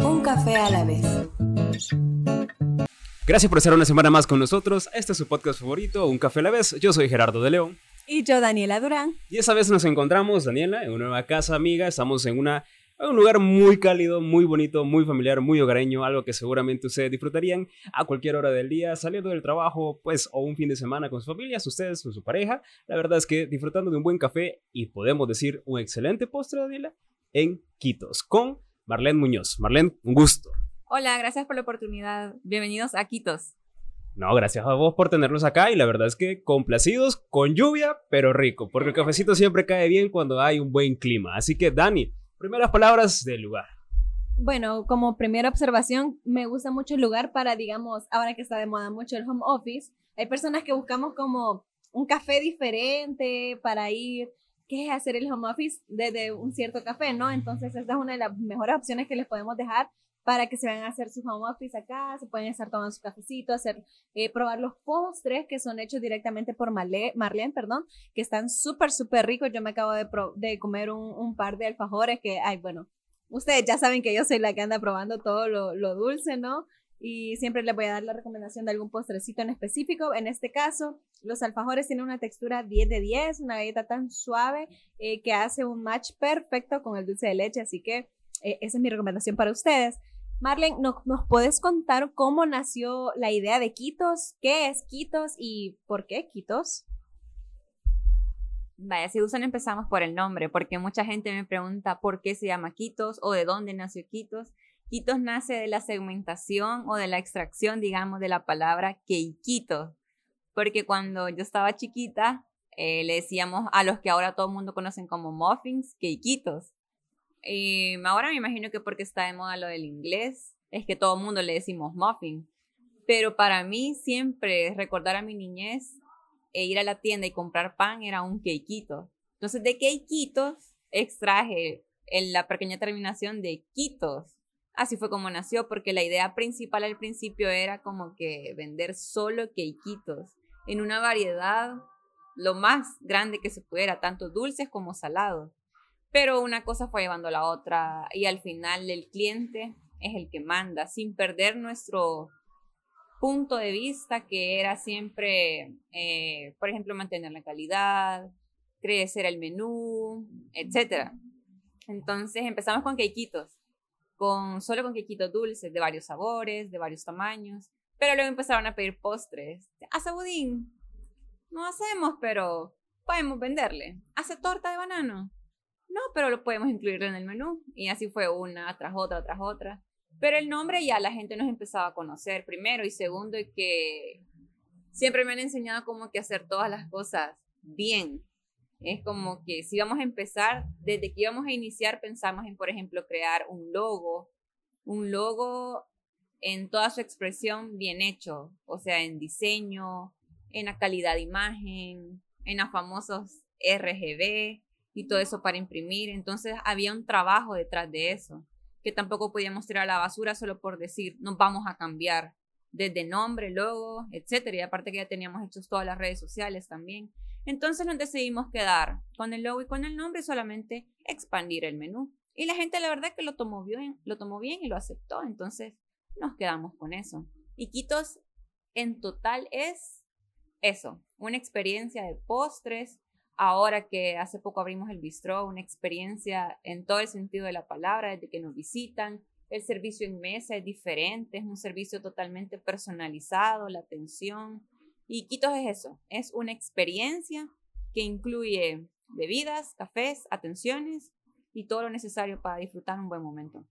Un café a la vez. Gracias por estar una semana más con nosotros. Este es su podcast favorito, Un café a la vez. Yo soy Gerardo de León. Y yo, Daniela Durán. Y esta vez nos encontramos, Daniela, en una nueva casa amiga. Estamos en una un lugar muy cálido, muy bonito, muy familiar, muy hogareño, algo que seguramente ustedes disfrutarían a cualquier hora del día, saliendo del trabajo, pues, o un fin de semana con sus familias, ustedes con su pareja. La verdad es que disfrutando de un buen café y podemos decir un excelente postre, Daniela, en Quitos, con Marlene Muñoz. Marlene, un gusto. Hola, gracias por la oportunidad. Bienvenidos a Quitos. No, gracias a vos por tenernos acá y la verdad es que complacidos con lluvia, pero rico, porque el cafecito siempre cae bien cuando hay un buen clima. Así que, Dani, Primeras palabras del lugar. Bueno, como primera observación, me gusta mucho el lugar para, digamos, ahora que está de moda mucho el home office, hay personas que buscamos como un café diferente para ir, ¿qué es hacer el home office desde un cierto café, no? Entonces, esta es una de las mejores opciones que les podemos dejar para que se vayan a hacer su home office acá, se pueden estar tomando su cafecito, hacer, eh, probar los postres que son hechos directamente por Marlene, Marlene perdón, que están súper, súper ricos. Yo me acabo de, de comer un, un, par de alfajores que, ay, bueno, ustedes ya saben que yo soy la que anda probando todo lo, lo dulce, ¿no? Y siempre les voy a dar la recomendación de algún postrecito en específico. En este caso, los alfajores tienen una textura 10 de 10, una galleta tan suave eh, que hace un match perfecto con el dulce de leche, así que eh, esa es mi recomendación para ustedes. Marlene, ¿nos, ¿nos puedes contar cómo nació la idea de Quitos? ¿Qué es Quitos y por qué Quitos? Vaya, si usan empezamos por el nombre, porque mucha gente me pregunta por qué se llama Quitos o de dónde nació Quitos. Quitos nace de la segmentación o de la extracción, digamos, de la palabra queiquito, porque cuando yo estaba chiquita eh, le decíamos a los que ahora todo el mundo conocen como muffins, queiquitos. Y ahora me imagino que porque está de moda lo del inglés, es que todo el mundo le decimos muffin. Pero para mí siempre recordar a mi niñez e ir a la tienda y comprar pan era un quequito. Entonces de quequitos extraje en la pequeña terminación de quitos. Así fue como nació, porque la idea principal al principio era como que vender solo quequitos en una variedad lo más grande que se pudiera, tanto dulces como salados. Pero una cosa fue llevando a la otra y al final el cliente es el que manda, sin perder nuestro punto de vista que era siempre, eh, por ejemplo, mantener la calidad, crecer el menú, etc. Entonces empezamos con quequitos, con, solo con quequitos dulces de varios sabores, de varios tamaños, pero luego empezaron a pedir postres. ¿Hace budín? No hacemos, pero podemos venderle. ¿Hace torta de banano? No, pero lo podemos incluir en el menú. Y así fue una tras otra, tras otra. Pero el nombre ya la gente nos empezaba a conocer primero y segundo y que siempre me han enseñado como que hacer todas las cosas bien. Es como que si vamos a empezar, desde que íbamos a iniciar pensamos en, por ejemplo, crear un logo, un logo en toda su expresión bien hecho, o sea, en diseño, en la calidad de imagen, en los famosos RGB, y todo eso para imprimir. Entonces había un trabajo detrás de eso, que tampoco podíamos tirar a la basura solo por decir, nos vamos a cambiar desde nombre, logo, etcétera. Y aparte que ya teníamos hechos todas las redes sociales también. Entonces nos decidimos quedar con el logo y con el nombre solamente expandir el menú. Y la gente la verdad que lo tomó bien, lo tomó bien y lo aceptó. Entonces nos quedamos con eso. Y Quitos en total es eso, una experiencia de postres, ahora que hace poco abrimos el bistro, una experiencia en todo el sentido de la palabra, desde que nos visitan, el servicio en mesa es diferente, es un servicio totalmente personalizado, la atención. Y Quitos es eso, es una experiencia que incluye bebidas, cafés, atenciones y todo lo necesario para disfrutar un buen momento.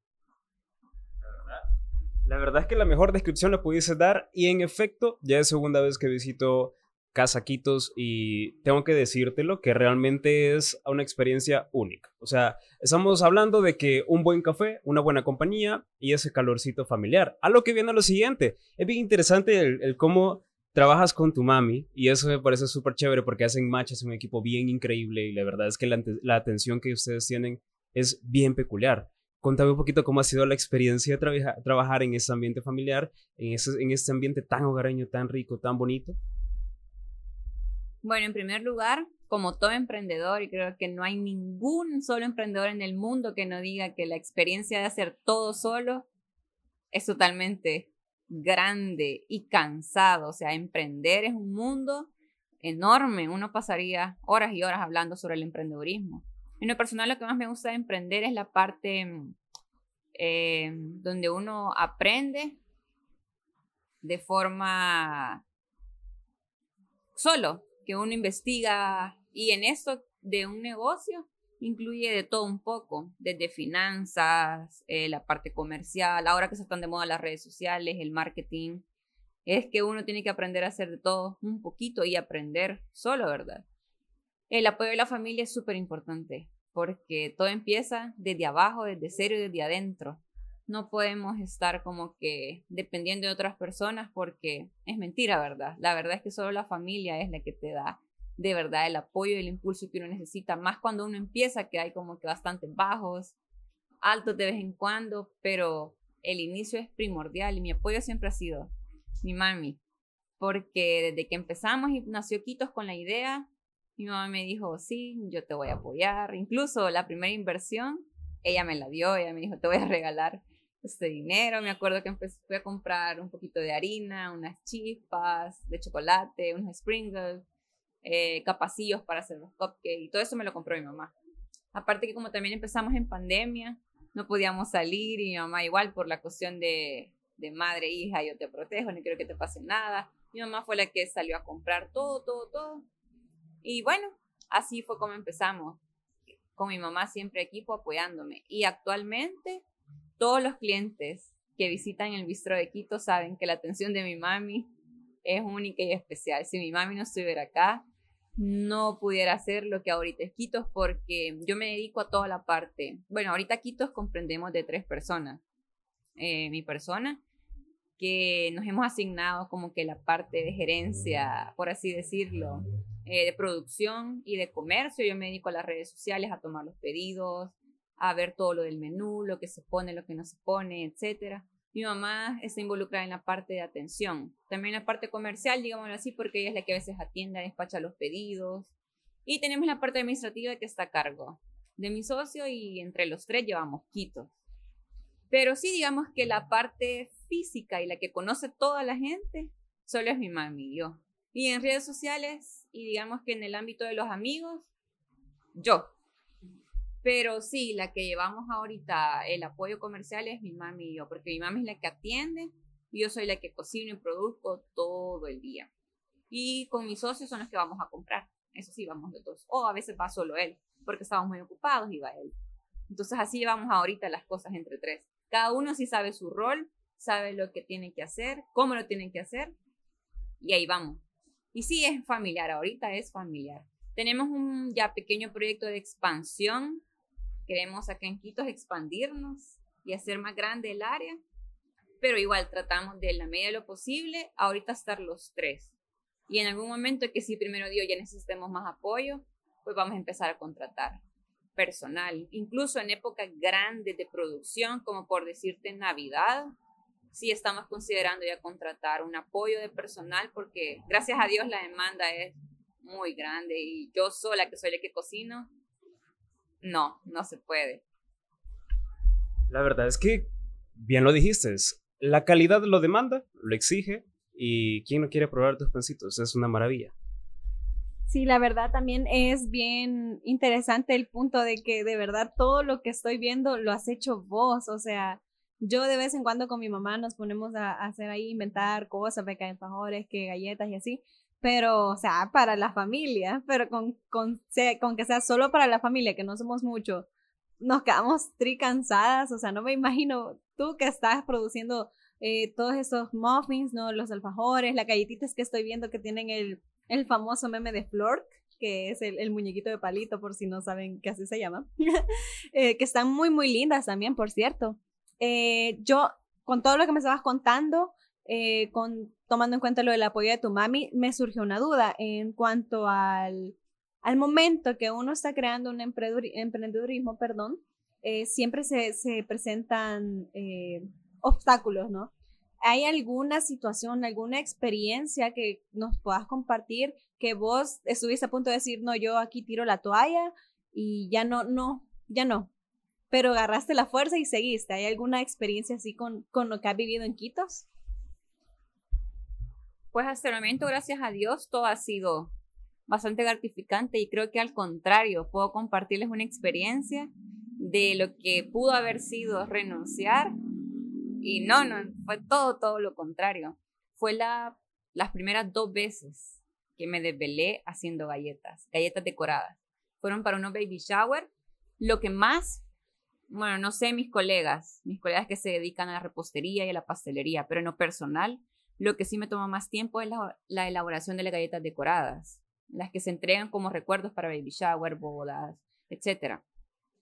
La verdad es que la mejor descripción la pudiese dar y en efecto, ya es segunda vez que visito casaquitos y tengo que decírtelo que realmente es una experiencia única. O sea, estamos hablando de que un buen café, una buena compañía y ese calorcito familiar. A lo que viene a lo siguiente, es bien interesante el, cómo trabajas con tu mami y eso me parece súper chévere porque hacen match, es un equipo bien increíble y la verdad es que la, atención que ustedes tienen es bien peculiar. Contame un poquito cómo ha sido la experiencia de trabajar en ese ambiente familiar, en, ese, en este ambiente tan hogareño, tan rico, tan bonito. Bueno, en primer lugar, como todo emprendedor, y creo que no hay ningún solo emprendedor en el mundo que no diga que la experiencia de hacer todo solo es totalmente grande y cansado. O sea, emprender es un mundo enorme. Uno pasaría horas y horas hablando sobre el emprendedurismo. En lo personal, lo que más me gusta de emprender es la parte eh, donde uno aprende de forma solo, que uno investiga y en esto de un negocio incluye de todo un poco, desde finanzas, eh, la parte comercial, ahora que se están de moda las redes sociales, el marketing, es que uno tiene que aprender a hacer de todo un poquito y aprender solo, ¿verdad? El apoyo de la familia es súper importante porque todo empieza desde abajo, desde cero y desde adentro. No podemos estar como que dependiendo de otras personas porque es mentira, ¿verdad? La verdad es que solo la familia es la que te da de verdad el apoyo y el impulso que uno necesita, más cuando uno empieza, que hay como que bastantes bajos, altos de vez en cuando, pero el inicio es primordial y mi apoyo siempre ha sido mi mami, porque desde que empezamos y nació Quitos con la idea, mi mamá me dijo, sí, yo te voy a apoyar, incluso la primera inversión, ella me la dio, ella me dijo, te voy a regalar este dinero, me acuerdo que empecé, fui a comprar un poquito de harina, unas chispas de chocolate, unos sprinkles, eh, capacillos para hacer los cupcakes, y todo eso me lo compró mi mamá. Aparte que como también empezamos en pandemia, no podíamos salir y mi mamá igual por la cuestión de, de madre, hija, yo te protejo, no quiero que te pase nada. Mi mamá fue la que salió a comprar todo, todo, todo. Y bueno, así fue como empezamos, con mi mamá siempre equipo apoyándome. Y actualmente todos los clientes que visitan el bistro de Quito saben que la atención de mi mami es única y especial. Si mi mami no estuviera acá, no pudiera hacer lo que ahorita es Quitos porque yo me dedico a toda la parte. Bueno, ahorita Quitos comprendemos de tres personas. Eh, mi persona, que nos hemos asignado como que la parte de gerencia, por así decirlo, eh, de producción y de comercio. Yo me dedico a las redes sociales, a tomar los pedidos, a ver todo lo del menú, lo que se pone, lo que no se pone, etcétera. Mi mamá está involucrada en la parte de atención, también la parte comercial, digámoslo así, porque ella es la que a veces atiende, despacha los pedidos. Y tenemos la parte administrativa que está a cargo de mi socio y entre los tres llevamos Quito. Pero sí, digamos que la parte física y la que conoce toda la gente solo es mi mami y yo. Y en redes sociales y digamos que en el ámbito de los amigos, yo. Pero sí, la que llevamos ahorita el apoyo comercial es mi mami y yo, porque mi mami es la que atiende y yo soy la que cocino y produzco todo el día. Y con mis socios son los que vamos a comprar. Eso sí, vamos de todos. O a veces va solo él, porque estamos muy ocupados y va él. Entonces así llevamos ahorita las cosas entre tres. Cada uno sí sabe su rol, sabe lo que tiene que hacer, cómo lo tienen que hacer, y ahí vamos. Y sí, es familiar, ahorita es familiar. Tenemos un ya pequeño proyecto de expansión Queremos acá en Quito expandirnos y hacer más grande el área, pero igual tratamos de la medida de lo posible ahorita estar los tres. Y en algún momento que si primero Dios ya necesitemos más apoyo, pues vamos a empezar a contratar personal, incluso en épocas grandes de producción, como por decirte Navidad, sí estamos considerando ya contratar un apoyo de personal porque gracias a Dios la demanda es muy grande y yo sola que soy la que cocino, no, no se puede. La verdad es que, bien lo dijiste, la calidad lo demanda, lo exige, y quien no quiere probar tus pancitos, es una maravilla. Sí, la verdad también es bien interesante el punto de que de verdad todo lo que estoy viendo lo has hecho vos, o sea, yo de vez en cuando con mi mamá nos ponemos a, hacer ahí, inventar cosas, que fajores, que galletas y así, pero, o sea, para la familia, pero con, con, con que sea solo para la familia, que no somos mucho, nos quedamos tri cansadas, o sea, no me imagino tú que estás produciendo eh, todos esos muffins, ¿no? Los alfajores, las galletitas que estoy viendo que tienen el, el famoso meme de Flork, que es el, el, muñequito de palito, por si no saben que así se llama, eh, que están muy, muy lindas también, por cierto. Eh, yo, con todo lo que me estabas contando, eh, con, tomando en cuenta lo del apoyo de tu mami, me surgió una duda en cuanto al, al momento que uno está creando un emprendedurismo, perdón, eh, siempre se, se presentan eh, obstáculos, ¿no? ¿Hay alguna situación, alguna experiencia que nos puedas compartir que vos estuviste a punto de decir, no, yo aquí tiro la toalla y ya no, no, ya no? Pero agarraste la fuerza y seguiste. ¿Hay alguna experiencia así con, con lo que has vivido en Quitos? Pues hasta el momento, gracias a Dios, todo ha sido bastante gratificante y creo que al contrario, puedo compartirles una experiencia de lo que pudo haber sido renunciar y no, no, fue todo, todo lo contrario. Fue la, las primeras dos veces que me desvelé haciendo galletas, galletas decoradas. Fueron para unos baby shower. Lo que más, bueno, no sé mis colegas, mis colegas que se dedican a la repostería y a la pastelería, pero en lo personal, lo que sí me toma más tiempo es la, la elaboración de las galletas decoradas, las que se entregan como recuerdos para baby shower, bodas, etc.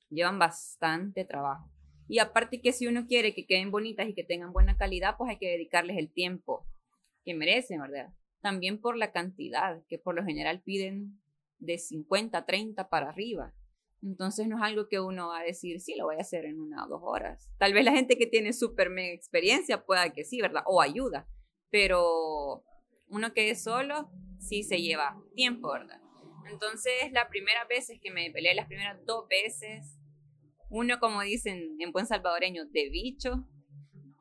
Llevan bastante trabajo. Y aparte que si uno quiere que queden bonitas y que tengan buena calidad, pues hay que dedicarles el tiempo que merecen, ¿verdad? También por la cantidad, que por lo general piden de 50, 30 para arriba. Entonces no es algo que uno va a decir, sí, lo voy a hacer en una o dos horas. Tal vez la gente que tiene súper mega experiencia pueda que sí, ¿verdad? O ayuda. Pero uno que es solo, sí se lleva tiempo, ¿verdad? Entonces, la primera vez es que me peleé, las primeras dos veces, uno, como dicen en buen salvadoreño, de bicho,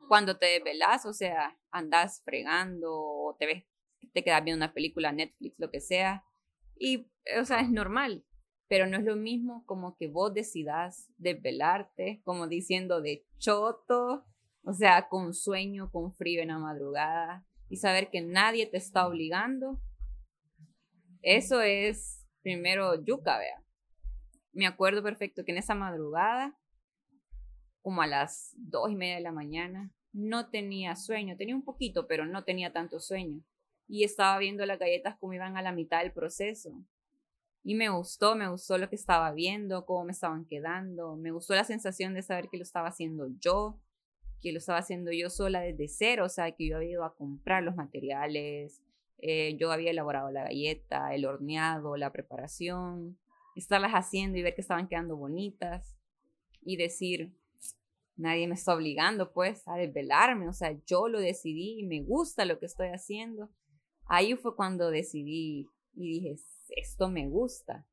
cuando te desvelas, o sea, andas fregando o te ves, te quedas viendo una película, Netflix, lo que sea, y, o sea, es normal, pero no es lo mismo como que vos decidas desvelarte, como diciendo de choto, o sea, con sueño, con frío en la madrugada, y saber que nadie te está obligando. Eso es primero yuca, vea me acuerdo perfecto que en esa madrugada, como a las dos y media de la mañana, no tenía sueño, tenía un poquito, pero no tenía tanto sueño. Y estaba viendo las galletas como iban a la mitad del proceso. Y me gustó, me gustó lo que estaba viendo, cómo me estaban quedando, me gustó la sensación de saber que lo estaba haciendo yo, que lo estaba haciendo yo sola desde cero, o sea, que yo había ido a comprar los materiales, eh, yo había elaborado la galleta, el horneado, la preparación, estarlas haciendo y ver que estaban quedando bonitas y decir, nadie me está obligando pues a desvelarme, o sea, yo lo decidí y me gusta lo que estoy haciendo. Ahí fue cuando decidí y dije, esto me gusta.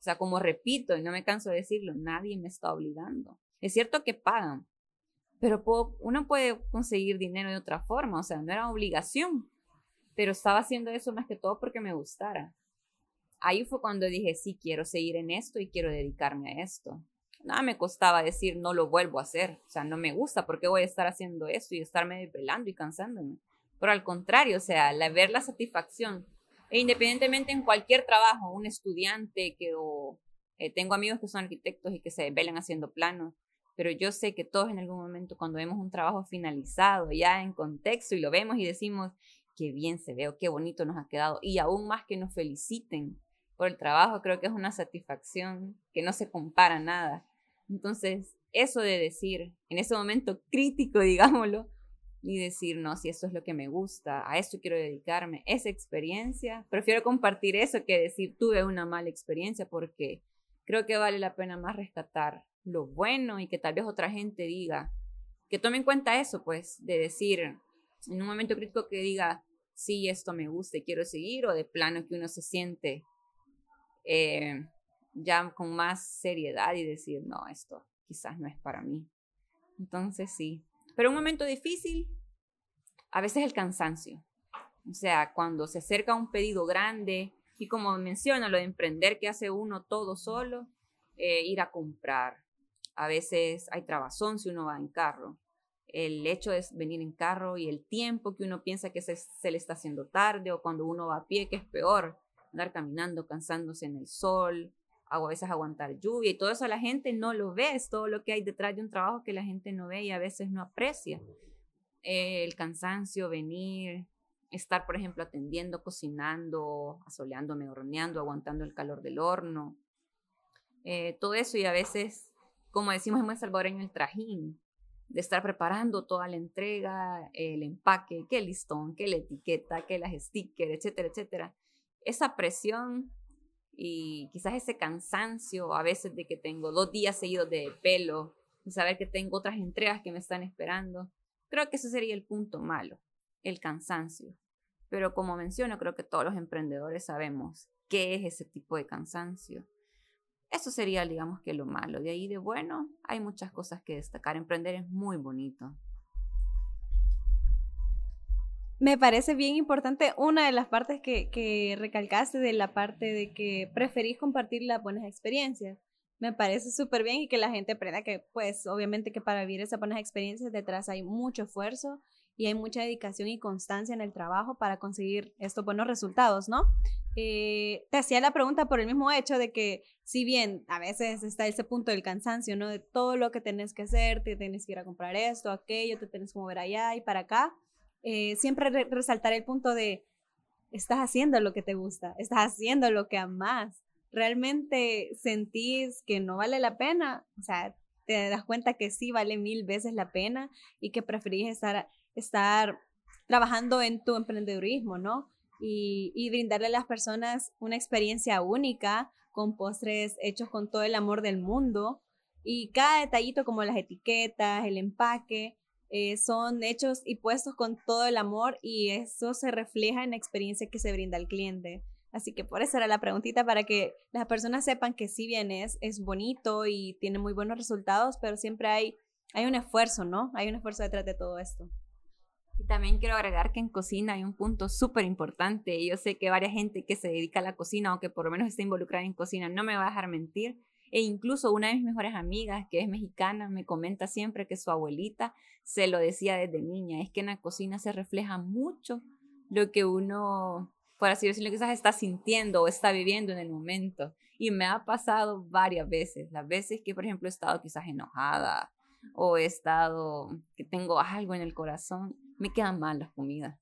O sea, como repito, y no me canso de decirlo, nadie me está obligando. Es cierto que pagan, pero uno puede conseguir dinero de otra forma, o sea, no era obligación, pero estaba haciendo eso más que todo porque me gustara ahí fue cuando dije, sí, quiero seguir en esto y quiero dedicarme a esto. Nada me costaba decir, no lo vuelvo a hacer. O sea, no me gusta, porque voy a estar haciendo esto y estarme desvelando y cansándome? Pero al contrario, o sea, la, ver la satisfacción. E independientemente en cualquier trabajo, un estudiante que o, eh, tengo amigos que son arquitectos y que se desvelan haciendo planos, pero yo sé que todos en algún momento cuando vemos un trabajo finalizado, ya en contexto y lo vemos y decimos, qué bien se ve o qué bonito nos ha quedado, y aún más que nos feliciten por el trabajo, creo que es una satisfacción que no se compara nada. Entonces, eso de decir, en ese momento crítico, digámoslo, y decir, no, si eso es lo que me gusta, a esto quiero dedicarme, esa experiencia, prefiero compartir eso que decir tuve una mala experiencia porque creo que vale la pena más rescatar lo bueno y que tal vez otra gente diga, que tome en cuenta eso, pues, de decir, en un momento crítico que diga, sí, esto me gusta quiero seguir, o de plano que uno se siente eh, ya con más seriedad y decir, no, esto quizás no es para mí. Entonces sí, pero un momento difícil, a veces el cansancio. O sea, cuando se acerca un pedido grande y como menciona, lo de emprender que hace uno todo solo, eh, ir a comprar. A veces hay trabazón si uno va en carro. El hecho de venir en carro y el tiempo que uno piensa que se, se le está haciendo tarde o cuando uno va a pie, que es peor andar caminando, cansándose en el sol, a veces aguantar lluvia y todo eso la gente no lo ve, es todo lo que hay detrás de un trabajo que la gente no ve y a veces no aprecia. El cansancio, venir, estar, por ejemplo, atendiendo, cocinando, asoleándome, horneando, aguantando el calor del horno. Eh, todo eso y a veces, como decimos en buen salvadoreño, el trajín, de estar preparando toda la entrega, el empaque, que el listón, que la etiqueta, que las stickers, etcétera, etcétera esa presión y quizás ese cansancio a veces de que tengo dos días seguidos de pelo y saber que tengo otras entregas que me están esperando, Creo que ese sería el punto malo, el cansancio. Pero como menciono, creo que todos los emprendedores sabemos qué es ese tipo de cansancio. Eso sería, digamos, que lo malo. De ahí de bueno, hay muchas cosas que destacar. Emprender es muy bonito. Me parece bien importante una de las partes que, que recalcaste de la parte de que preferís compartir las buenas experiencias. Me parece súper bien y que la gente aprenda que, pues, obviamente que para vivir esas buenas experiencias detrás hay mucho esfuerzo y hay mucha dedicación y constancia en el trabajo para conseguir estos buenos resultados, ¿no? Eh, te hacía la pregunta por el mismo hecho de que, si bien a veces está ese punto del cansancio, ¿no? De todo lo que tenés que hacer, te tienes que ir a comprar esto, aquello, te tienes que mover allá y para acá, eh, siempre resaltar el punto de, estás haciendo lo que te gusta, estás haciendo lo que amas, realmente sentís que no vale la pena, o sea, te das cuenta que sí vale mil veces la pena y que preferís estar estar trabajando en tu emprendedurismo, ¿no? Y, brindarle a las personas una experiencia única con postres hechos con todo el amor del mundo. Y cada detallito como las etiquetas, el empaque, eh, son hechos y puestos con todo el amor y eso se refleja en la experiencia que se brinda al cliente. Así que por eso era la preguntita para que las personas sepan que si bien es, es bonito y tiene muy buenos resultados, pero siempre hay, hay un esfuerzo, ¿no? Hay un esfuerzo detrás de todo esto. También quiero agregar que en cocina hay un punto súper importante. Yo sé que varias gente que se dedica a la cocina o que por lo menos está involucrada en cocina no me va a dejar mentir. E incluso una de mis mejores amigas, que es mexicana, me comenta siempre que su abuelita se lo decía desde niña. Es que en la cocina se refleja mucho lo que uno, por así decirlo, quizás está sintiendo o está viviendo en el momento. Y me ha pasado varias veces. Las veces que, por ejemplo, he estado quizás enojada o he estado que tengo algo en el corazón me quedan mal las comidas.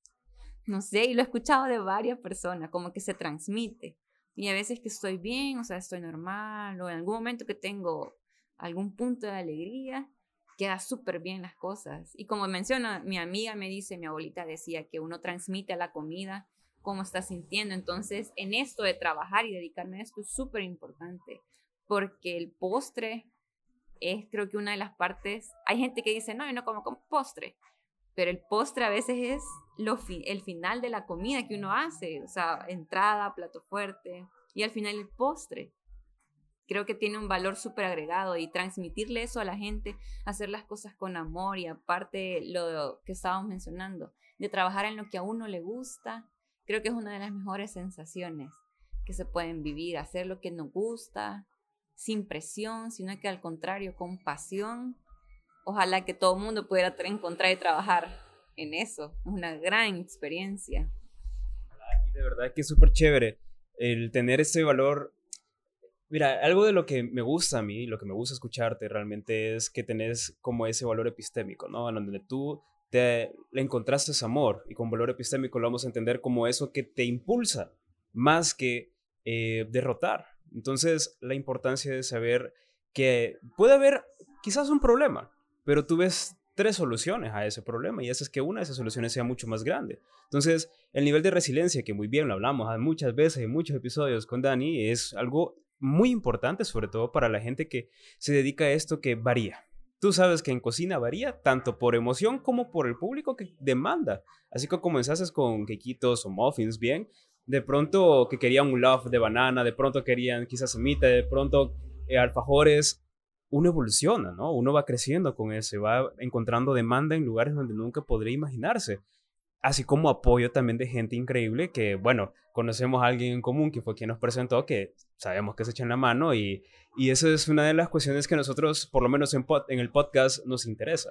No sé, y lo he escuchado de varias personas, como que se transmite. Y a veces que estoy bien, o sea, estoy normal, o en algún momento que tengo algún punto de alegría, queda súper bien las cosas. Y como menciona, mi amiga me dice, mi abuelita decía que uno transmite a la comida cómo está sintiendo. Entonces, en esto de trabajar y dedicarme a esto es súper importante, porque el postre es creo que una de las partes, hay gente que dice, no, yo no como con postre, pero el postre a veces es lo el final de la comida que uno hace, o sea, entrada, plato fuerte y al final el postre. Creo que tiene un valor súper agregado y transmitirle eso a la gente, hacer las cosas con amor y aparte lo que estábamos mencionando, de trabajar en lo que a uno le gusta, creo que es una de las mejores sensaciones que se pueden vivir, hacer lo que nos gusta, sin presión, sino que al contrario, con pasión ojalá que todo el mundo pudiera encontrar y trabajar en eso. Es una gran experiencia. Y de verdad que es súper chévere el tener ese valor. Mira, algo de lo que me gusta a mí, lo que me gusta escucharte realmente es que tenés como ese valor epistémico, ¿no? En donde tú te, le encontraste ese amor y con valor epistémico lo vamos a entender como eso que te impulsa más que eh, derrotar. Entonces, la importancia de saber que puede haber quizás un problema, pero tú ves tres soluciones a ese problema y esa es que una de esas soluciones sea mucho más grande. Entonces, el nivel de resiliencia, que muy bien lo hablamos muchas veces en muchos episodios con Dani, es algo muy importante, sobre todo para la gente que se dedica a esto que varía. Tú sabes que en cocina varía tanto por emoción como por el público que demanda. Así que comenzaste con quequitos o muffins, bien, de pronto que querían un love de banana, de pronto querían quizás semita, de pronto eh, alfajores, uno evoluciona, ¿no? Uno va creciendo con eso, va encontrando demanda en lugares donde nunca podría imaginarse. Así como apoyo también de gente increíble que, bueno, conocemos a alguien en común que fue quien nos presentó, que sabemos que se echan la mano y, y eso es una de las cuestiones que nosotros, por lo menos en, en el podcast, nos interesa.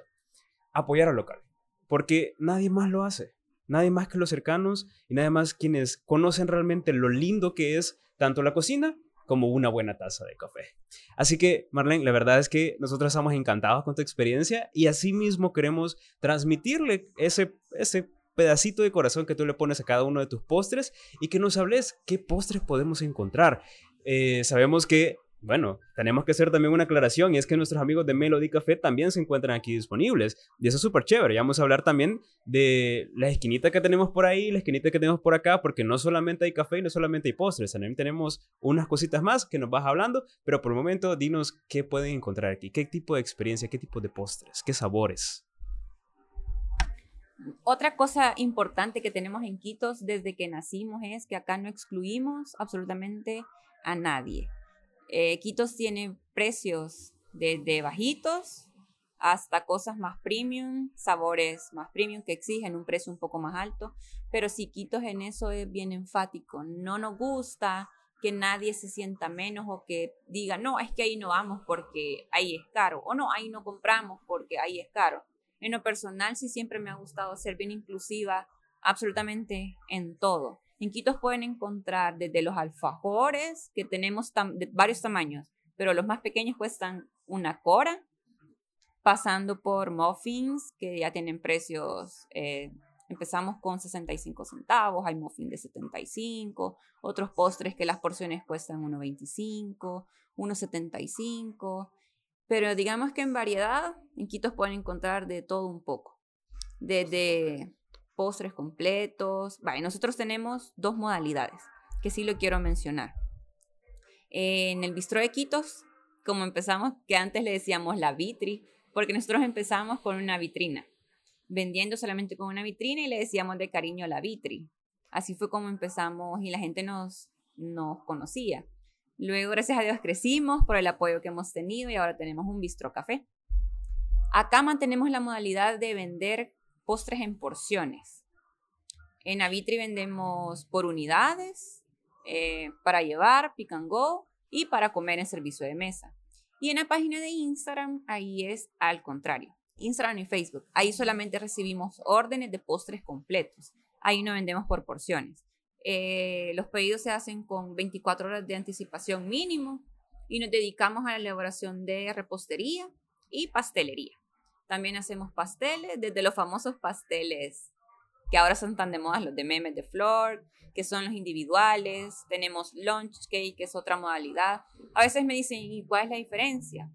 Apoyar al local, porque nadie más lo hace. Nadie más que los cercanos y nadie más quienes conocen realmente lo lindo que es tanto la cocina como una buena taza de café. Así que, Marlene, la verdad es que nosotros estamos encantados con tu experiencia y asimismo queremos transmitirle ese, ese pedacito de corazón que tú le pones a cada uno de tus postres y que nos hables qué postres podemos encontrar. Eh, sabemos que bueno, tenemos que hacer también una aclaración y es que nuestros amigos de Melody Café también se encuentran aquí disponibles y eso es súper chévere. Ya vamos a hablar también de la esquinita que tenemos por ahí, la esquinita que tenemos por acá, porque no solamente hay café y no solamente hay postres, también tenemos unas cositas más que nos vas hablando, pero por el momento dinos qué pueden encontrar aquí, qué tipo de experiencia, qué tipo de postres, qué sabores. Otra cosa importante que tenemos en Quitos desde que nacimos es que acá no excluimos absolutamente a nadie. Eh, Quitos tiene precios desde bajitos hasta cosas más premium, sabores más premium que exigen un precio un poco más alto, pero si Quitos en eso es bien enfático, no nos gusta que nadie se sienta menos o que diga, no, es que ahí no vamos porque ahí es caro, o no, ahí no compramos porque ahí es caro. En lo personal sí siempre me ha gustado ser bien inclusiva absolutamente en todo. En Quitos pueden encontrar desde los alfajores, que tenemos de varios tamaños, pero los más pequeños cuestan una cora, pasando por muffins, que ya tienen precios, eh, empezamos con 65 centavos, hay muffins de 75, otros postres que las porciones cuestan 1,25, 1,75, pero digamos que en variedad, en Quitos pueden encontrar de todo un poco, desde postres completos, vale, nosotros tenemos dos modalidades, que sí lo quiero mencionar. En el bistro de Quitos, como empezamos, que antes le decíamos la vitri, porque nosotros empezamos con una vitrina, vendiendo solamente con una vitrina y le decíamos de cariño la vitri. Así fue como empezamos y la gente nos, nos conocía. Luego, gracias a Dios, crecimos por el apoyo que hemos tenido y ahora tenemos un bistro café. Acá mantenemos la modalidad de vender postres en porciones. En Avitri vendemos por unidades, eh, para llevar, pick and go y para comer en servicio de mesa. Y en la página de Instagram, ahí es al contrario. Instagram y Facebook. Ahí solamente recibimos órdenes de postres completos. Ahí no vendemos por porciones. Eh, los pedidos se hacen con 24 horas de anticipación mínimo y nos dedicamos a la elaboración de repostería y pastelería. También hacemos pasteles, desde los famosos pasteles que ahora son tan de moda, los de memes de flor, que son los individuales, tenemos lunch cake, que es otra modalidad. A veces me dicen, ¿y cuál es la diferencia?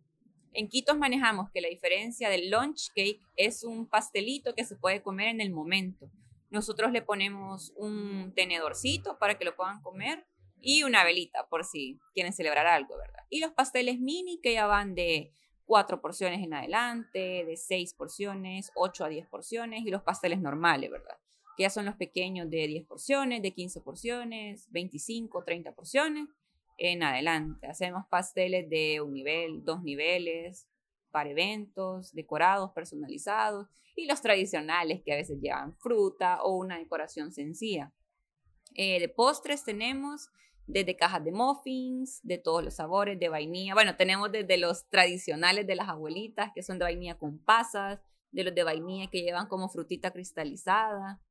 En Quitos manejamos que la diferencia del lunch cake es un pastelito que se puede comer en el momento. Nosotros le ponemos un tenedorcito para que lo puedan comer y una velita por si quieren celebrar algo, ¿verdad? Y los pasteles mini que ya van de cuatro porciones en adelante, de seis porciones, ocho a diez porciones y los pasteles normales, ¿verdad? que ya son los pequeños de 10 porciones, de 15 porciones, 25, 30 porciones en adelante. Hacemos pasteles de un nivel, dos niveles, para eventos, decorados, personalizados y los tradicionales que a veces llevan fruta o una decoración sencilla. Eh, de postres tenemos desde cajas de muffins, de todos los sabores, de vainilla. Bueno, tenemos desde los tradicionales de las abuelitas, que son de vainilla con pasas, de los de vainilla que llevan como frutita cristalizada,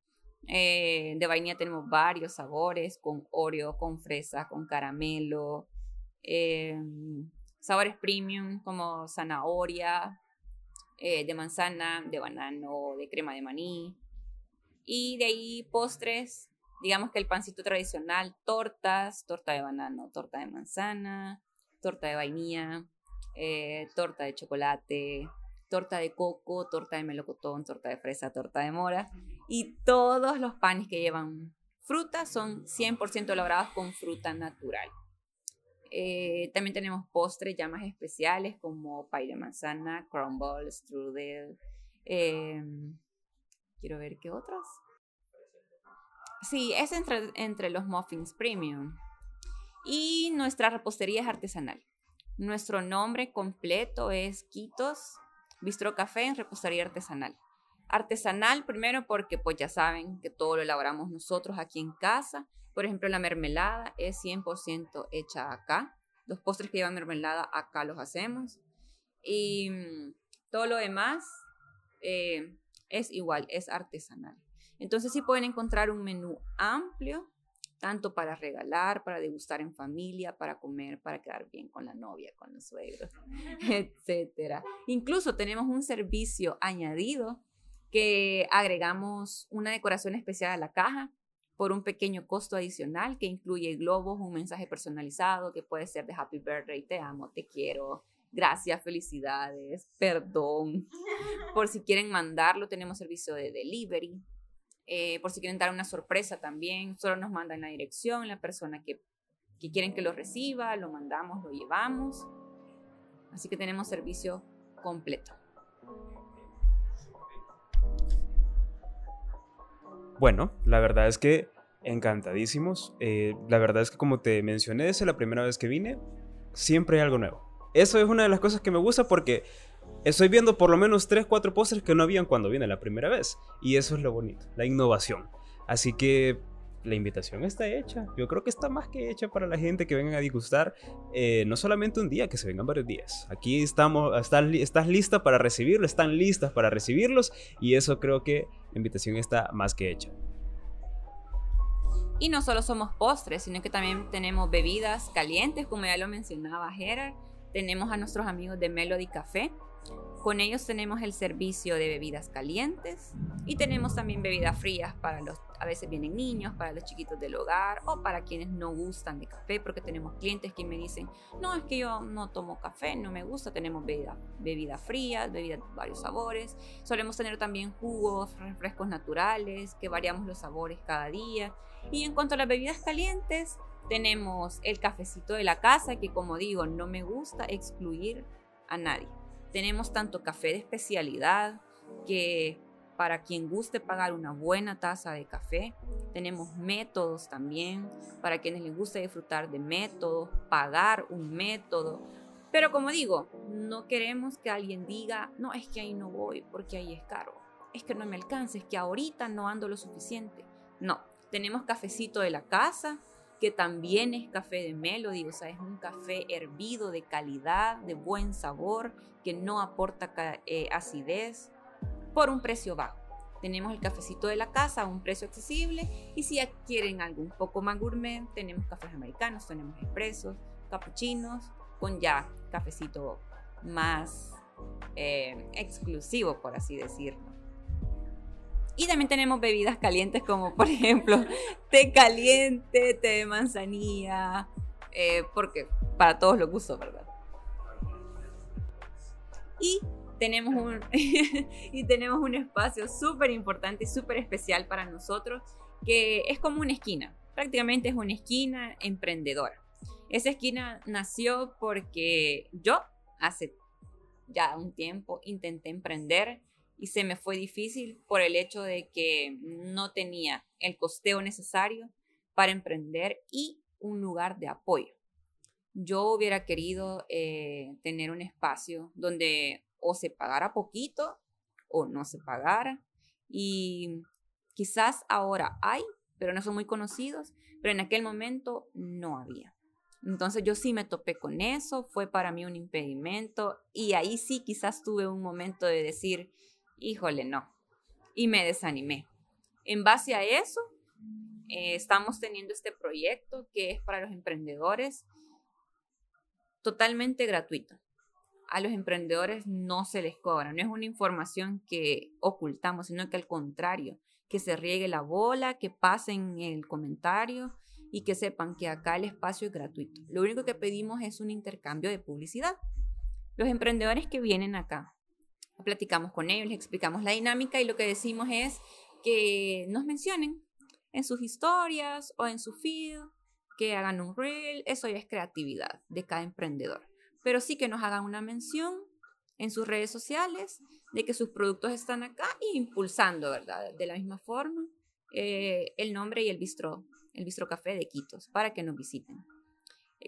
eh, de vainilla tenemos varios sabores, con Oreo, con fresa, con caramelo. Eh, sabores premium como zanahoria, eh, de manzana, de banano, de crema de maní. Y de ahí postres, digamos que el pancito tradicional, tortas, torta de banano, torta de manzana, torta de vainilla, torta de chocolate, torta de coco, torta de melocotón, torta de fresa, torta de mora. Y todos los panes que llevan fruta son 100% elaborados con fruta natural. Eh, también tenemos postres ya más especiales como pay de manzana, crumble, strudel. Em, quiero ver qué otros. Sí, es entre, entre los muffins premium. Y nuestra repostería es artesanal. Nuestro nombre completo es Quitos Bistro Café en repostería artesanal. Artesanal primero porque pues ya saben que todo lo elaboramos nosotros aquí en casa. Por ejemplo, la mermelada es 100% hecha acá. Los postres que llevan mermelada acá los hacemos. Y mm, todo lo demás eh, es igual, es artesanal. Entonces sí pueden encontrar un menú amplio tanto para regalar, para degustar en familia, para comer, para quedar bien con la novia, con los suegros, etc. Incluso tenemos un servicio añadido que agregamos una decoración especial a la caja por un pequeño costo adicional que incluye globos, un mensaje personalizado que puede ser de Happy Birthday, te amo, te quiero, gracias, felicidades, perdón. Por si quieren mandarlo, tenemos servicio de delivery eh, por si quieren dar una sorpresa también, solo nos mandan la dirección, la persona que, que quieren que lo reciba, lo mandamos, lo llevamos. Así que tenemos servicio completo. Bueno, la verdad es que encantadísimos. Eh, la verdad es que como te mencioné desde la primera vez que vine, siempre hay algo nuevo. Eso es una de las cosas que me gusta porque estoy viendo por lo menos 3, 4 postres que no habían cuando vine la primera vez. Y eso es lo bonito, la innovación. Así que la invitación está hecha. Yo creo que está más que hecha para la gente que vengan a disgustar. Eh, no solamente un día, que se vengan varios días. Aquí estamos, estás, estás lista para recibirlo, están listas para recibirlos. Y eso creo que la invitación está más que hecha. Y no solo somos postres, sino que también tenemos bebidas calientes, como ya lo mencionaba Gerard. Tenemos a nuestros amigos de Melody Café, con ellos tenemos el servicio de bebidas calientes y tenemos también bebidas frías para los, a veces vienen niños, para los chiquitos del hogar o para quienes no gustan de café, porque tenemos clientes que me dicen, no, es que yo no tomo café, no me gusta, tenemos bebidas bebida frías, bebidas de varios sabores, solemos tener también jugos, refrescos naturales, que variamos los sabores cada día. Y en cuanto a las bebidas calientes, tenemos el cafecito de la casa, que como digo, no me gusta excluir a nadie. Tenemos tanto café de especialidad que para quien guste pagar una buena taza de café, tenemos métodos también para quienes les guste disfrutar de métodos, pagar un método. Pero como digo, no queremos que alguien diga, no, es que ahí no voy porque ahí es caro, es que no me alcanza, es que ahorita no ando lo suficiente. No, tenemos cafecito de la casa, que también es café de Melody, o sea, es un café hervido de calidad, de buen sabor, que no aporta eh, acidez, por un precio bajo. Tenemos el cafecito de la casa a un precio accesible y si quieren algo un poco más gourmet, tenemos cafés americanos, tenemos expresos, capuchinos, con ya cafecito más eh, exclusivo, por así decirlo. Y también tenemos bebidas calientes como por ejemplo té caliente, té de manzanilla, eh, porque para todos los gustos, ¿verdad? Y tenemos un, y tenemos un espacio súper importante y súper especial para nosotros, que es como una esquina, prácticamente es una esquina emprendedora. Esa esquina nació porque yo hace ya un tiempo intenté emprender y se me fue difícil por el hecho de que no tenía el costeo necesario para emprender y un lugar de apoyo. Yo hubiera querido eh, tener un espacio donde o se pagara poquito o no se pagara y quizás ahora hay, pero no son muy conocidos, pero en aquel momento no había. Entonces yo sí me topé con eso, fue para mí un impedimento y ahí sí quizás tuve un momento de decir, híjole, no. Y me desanimé. En base a eso, eh, estamos teniendo este proyecto que es para los emprendedores totalmente gratuito. A los emprendedores no se les cobra, no es una información que ocultamos, sino que al contrario, que se riegue la bola, que pasen el comentario y que sepan que acá el espacio es gratuito. Lo único que pedimos es un intercambio de publicidad. Los emprendedores que vienen acá platicamos con ellos, les explicamos la dinámica y lo que decimos es que nos mencionen en sus historias o en su feed, que hagan un reel, eso ya es creatividad de cada emprendedor. Pero sí que nos hagan una mención en sus redes sociales de que sus productos están acá y impulsando, ¿verdad? De la misma forma, eh, el nombre y el bistro, el bistro café de Quitos para que nos visiten.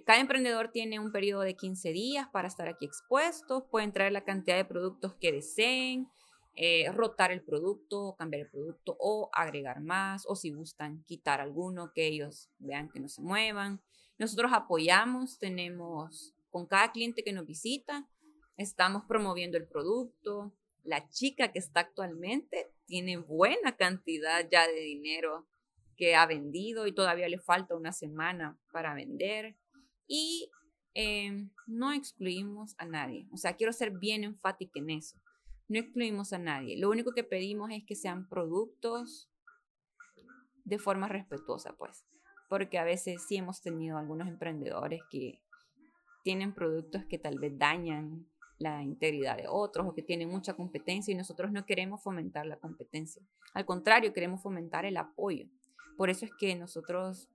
Cada emprendedor tiene un periodo de 15 días para estar aquí expuestos, pueden traer la cantidad de productos que deseen, eh, rotar el producto, cambiar el producto o agregar más, o si gustan quitar alguno, que ellos vean que no se muevan. Nosotros apoyamos, tenemos con cada cliente que nos visita, estamos promoviendo el producto. La chica que está actualmente tiene buena cantidad ya de dinero que ha vendido y todavía le falta una semana para vender y em, no excluimos a nadie. O sea, quiero ser bien enfática en eso. No excluimos a nadie. Lo único que pedimos es que sean productos de forma respetuosa, pues. Porque a veces sí hemos tenido algunos emprendedores que tienen productos que tal vez dañan la integridad de otros o que tienen mucha competencia y nosotros no queremos fomentar la competencia. Al contrario, queremos fomentar el apoyo. Por eso es que nosotros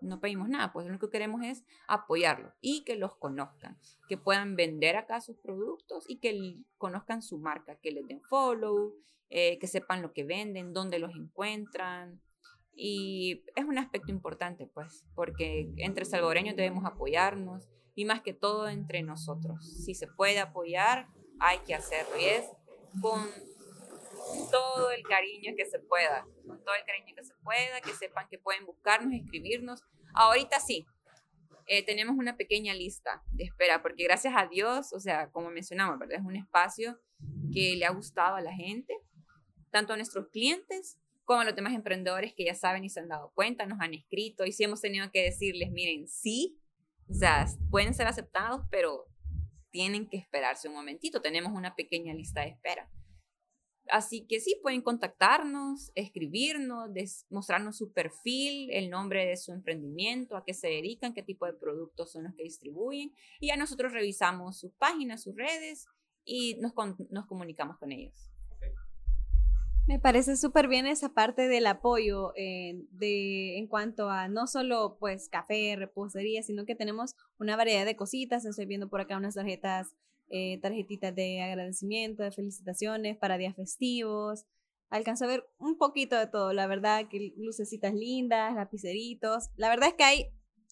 no pedimos nada, pues lo único que queremos es apoyarlos y que los conozcan, que puedan vender acá sus productos y que conozcan su marca, que les den follow, eh, que sepan lo que venden, dónde los encuentran. Y es un aspecto importante, pues, porque entre salvadoreños debemos apoyarnos y más que todo entre nosotros. Si se puede apoyar, hay que hacerlo y es con todo el cariño que se pueda, con todo el cariño que se pueda, que sepan que pueden buscarnos, escribirnos. Ahorita sí, eh, tenemos una pequeña lista de espera, porque gracias a Dios, o sea, como mencionamos, ¿verdad? Es un espacio que le ha gustado a la gente, tanto a nuestros clientes como a los demás emprendedores que ya saben y se han dado cuenta, nos han escrito y sí hemos tenido que decirles, miren, sí, o sea, pueden ser aceptados, pero tienen que esperarse un momentito, tenemos una pequeña lista de espera. Así que sí, pueden contactarnos, escribirnos, mostrarnos su perfil, el nombre de su emprendimiento, a qué se dedican, qué tipo de productos son los que distribuyen. Y ya nosotros revisamos sus páginas, sus redes y nos, nos comunicamos con ellos. Me parece súper bien esa parte del apoyo eh, de, en cuanto a no solo pues café, repostería, sino que tenemos una variedad de cositas. Estoy viendo por acá unas tarjetas eh, tarjetitas de agradecimiento, de felicitaciones para días festivos. Alcanzo a ver un poquito de todo, la verdad, que lucecitas lindas, lapiceritos. La verdad es que hay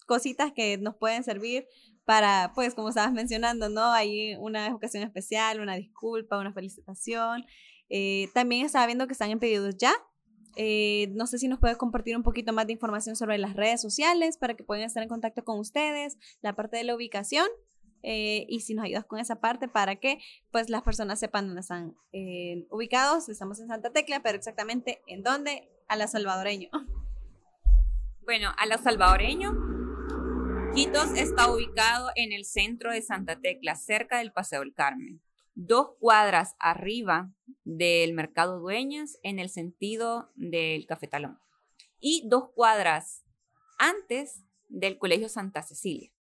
cositas que nos pueden servir para, pues, como estabas mencionando, ¿no? Hay una ocasión especial, una disculpa, una felicitación. Eh, también estaba viendo que están en pedidos ya. Eh, no sé si nos puedes compartir un poquito más de información sobre las redes sociales para que puedan estar en contacto con ustedes, la parte de la ubicación eh, y si nos ayudas con esa parte para que pues las personas sepan dónde están eh, ubicados. Estamos en Santa Tecla, pero exactamente en dónde, a la salvadoreño. Bueno, a la salvadoreño, Quitos está ubicado en el centro de Santa Tecla, cerca del Paseo del Carmen. Dos cuadras arriba del Mercado Dueñas, en el sentido del Cafetalón. Y dos cuadras antes del Colegio Santa Cecilia.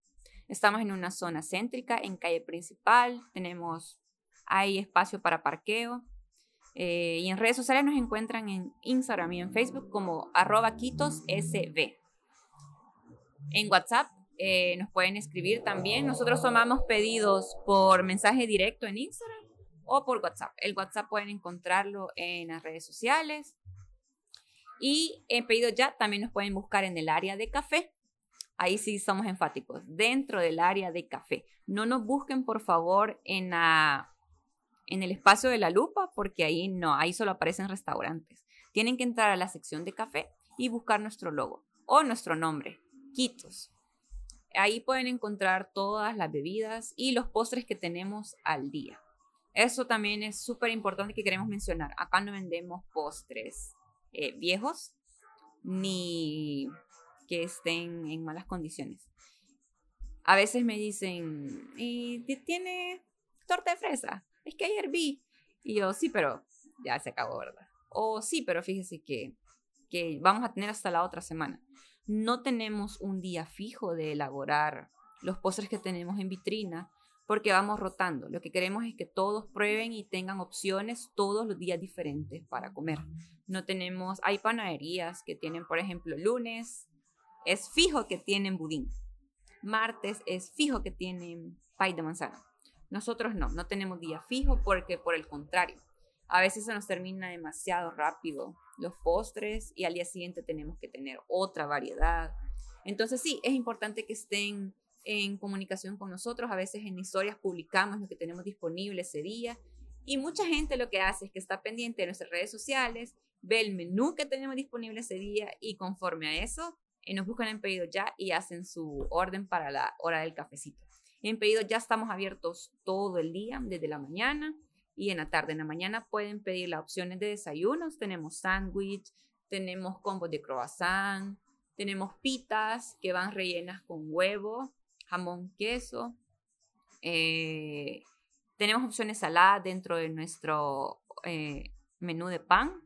Estamos en una zona céntrica, en calle principal, tenemos, hay espacio para parqueo. Eh, y en redes sociales nos encuentran en Instagram y en Facebook como arroba quitosSB. En WhatsApp eh, nos pueden escribir también. Nosotros tomamos pedidos por mensaje directo en Instagram o por WhatsApp. El WhatsApp pueden encontrarlo en las redes sociales. Y en pedido ya también nos pueden buscar en el área de café ahí sí somos enfáticos, dentro del área de café. No nos busquen, por favor, en, en el espacio de la lupa, porque ahí no, ahí solo aparecen restaurantes. Tienen que entrar a la sección de café y buscar nuestro logo o nuestro nombre, Quitos. Ahí pueden encontrar todas las bebidas y los postres que tenemos al día. Eso también es súper importante que queremos mencionar. Acá no vendemos postres eh, viejos ni que estén en malas condiciones. A veces me dicen, ¿y tiene torta de fresa? Es que ayer vi. Y yo, sí, pero ya se acabó, ¿verdad? O sí, pero fíjese que, que vamos a tener hasta la otra semana. No tenemos un día fijo de elaborar los postres que tenemos en vitrina porque vamos rotando. Lo que queremos es que todos prueben y tengan opciones todos los días diferentes para comer. No tenemos, hay panaderías que tienen, por ejemplo, lunes es fijo que tienen budín. Martes es fijo que tienen pay de manzana. Nosotros no, no tenemos día fijo porque por el contrario, a veces se nos termina demasiado rápido los postres y al día siguiente tenemos que tener otra variedad. Entonces sí, es importante que estén en comunicación con nosotros. A veces en historias publicamos lo que tenemos disponible ese día. Y mucha gente lo que hace es que está pendiente de nuestras redes sociales, ve el menú que tenemos disponible ese día y conforme a eso nos buscan en pedido ya y hacen su orden para la hora del cafecito. En pedido ya estamos abiertos todo el día, desde la mañana y en la tarde. En la mañana pueden pedir las opciones de desayunos. Tenemos sándwich, tenemos combos de croissant, tenemos pitas que van rellenas con huevo, jamón, queso. Eh, tenemos opciones saladas dentro de nuestro eh, menú de pan.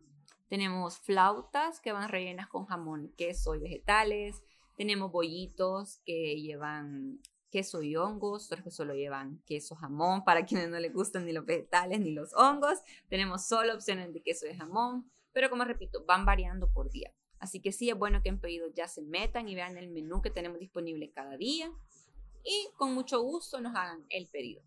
Tenemos flautas que van rellenas con jamón, queso y vegetales. Tenemos bollitos que llevan queso y hongos, otros que solo llevan queso, jamón, para quienes no les gustan ni los vegetales ni los hongos. Tenemos solo opciones de queso y jamón, pero como repito, van variando por día. Así que sí es bueno que en pedidos ya se metan y vean el menú que tenemos disponible cada día y con mucho gusto nos hagan el pedido.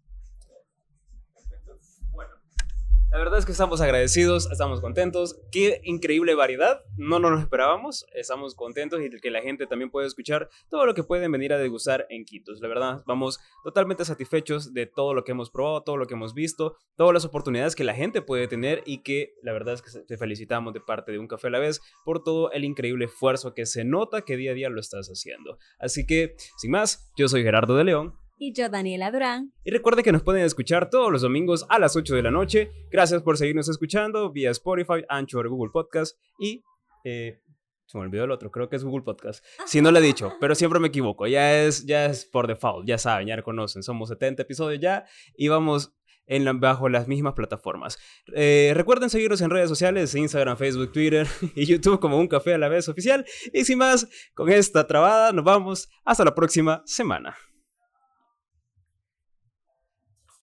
La verdad es que estamos agradecidos, estamos contentos. Qué increíble variedad. No nos esperábamos. Estamos contentos y que la gente también puede escuchar todo lo que pueden venir a degustar en Quitos. La verdad, vamos totalmente satisfechos de todo lo que hemos probado, todo lo que hemos visto, todas las oportunidades que la gente puede tener y que la verdad es que te felicitamos de parte de Un Café a la vez por todo el increíble esfuerzo que se nota que día a día lo estás haciendo. Así que, sin más, yo soy Gerardo de León. Y yo, Daniela Durán. Y recuerde que nos pueden escuchar todos los domingos a las 8 de la noche. Gracias por seguirnos escuchando vía Spotify, Anchor, Google Podcast y... Eh, se me olvidó el otro, creo que es Google Podcast. Si no lo he dicho, pero siempre me equivoco. Ya es, ya es por default, ya saben, ya reconocen. Somos 70 episodios ya y vamos en bajo las mismas plataformas. Eh, recuerden seguirnos en redes sociales, Instagram, Facebook, Twitter y YouTube como Un Café a la vez oficial. Y sin más, con esta trabada nos vamos hasta la próxima semana.